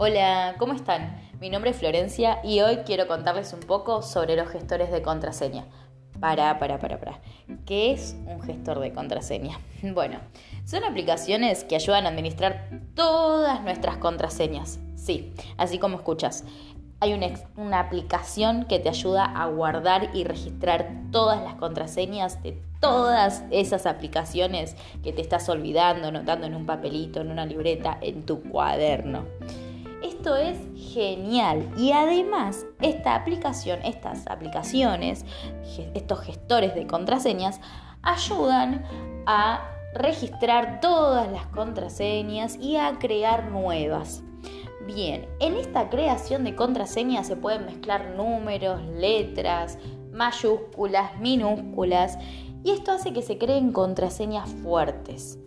Hola, ¿cómo están? Mi nombre es Florencia y hoy quiero contarles un poco sobre los gestores de contraseña. Para, para, para, para. ¿Qué es un gestor de contraseña? Bueno, son aplicaciones que ayudan a administrar todas nuestras contraseñas. Sí, así como escuchas. Hay una, una, aplicación que te ayuda a guardar y registrar todas las contraseñas de todas esas aplicaciones que te estás olvidando, anotando en un papelito, en una libreta, en tu cuaderno. Esto es genial y además esta aplicación, estas aplicaciones, estos gestores de contraseñas ayudan a registrar todas las contraseñas y a crear nuevas. Bien, en esta creación de contraseñas se pueden mezclar números, letras, mayúsculas, minúsculas y esto hace que se creen contraseñas fuertes.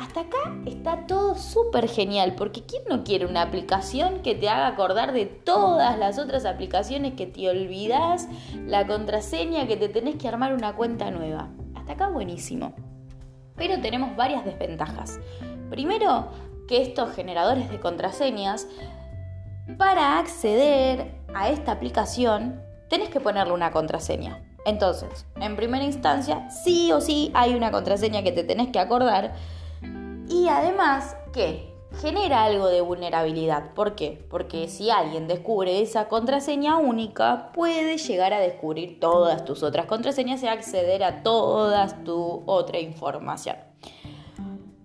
Hasta acá está todo súper genial, porque ¿quién no quiere una aplicación que te haga acordar de todas las otras aplicaciones que te olvidas la contraseña, que te tenés que armar una cuenta nueva? Hasta acá buenísimo. Pero tenemos varias desventajas. Primero, que estos generadores de contraseñas, para acceder a esta aplicación, tenés que ponerle una contraseña. Entonces, en primera instancia, sí o sí hay una contraseña que te tenés que acordar y además, ¿qué? Genera algo de vulnerabilidad. ¿Por qué? Porque si alguien descubre esa contraseña única, puede llegar a descubrir todas tus otras contraseñas y acceder a toda tu otra información.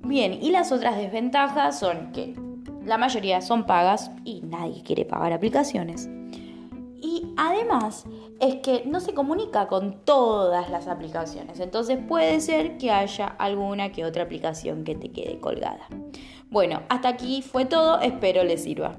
Bien, y las otras desventajas son que la mayoría son pagas y nadie quiere pagar aplicaciones. Además es que no se comunica con todas las aplicaciones. Entonces puede ser que haya alguna que otra aplicación que te quede colgada. Bueno, hasta aquí fue todo. Espero les sirva.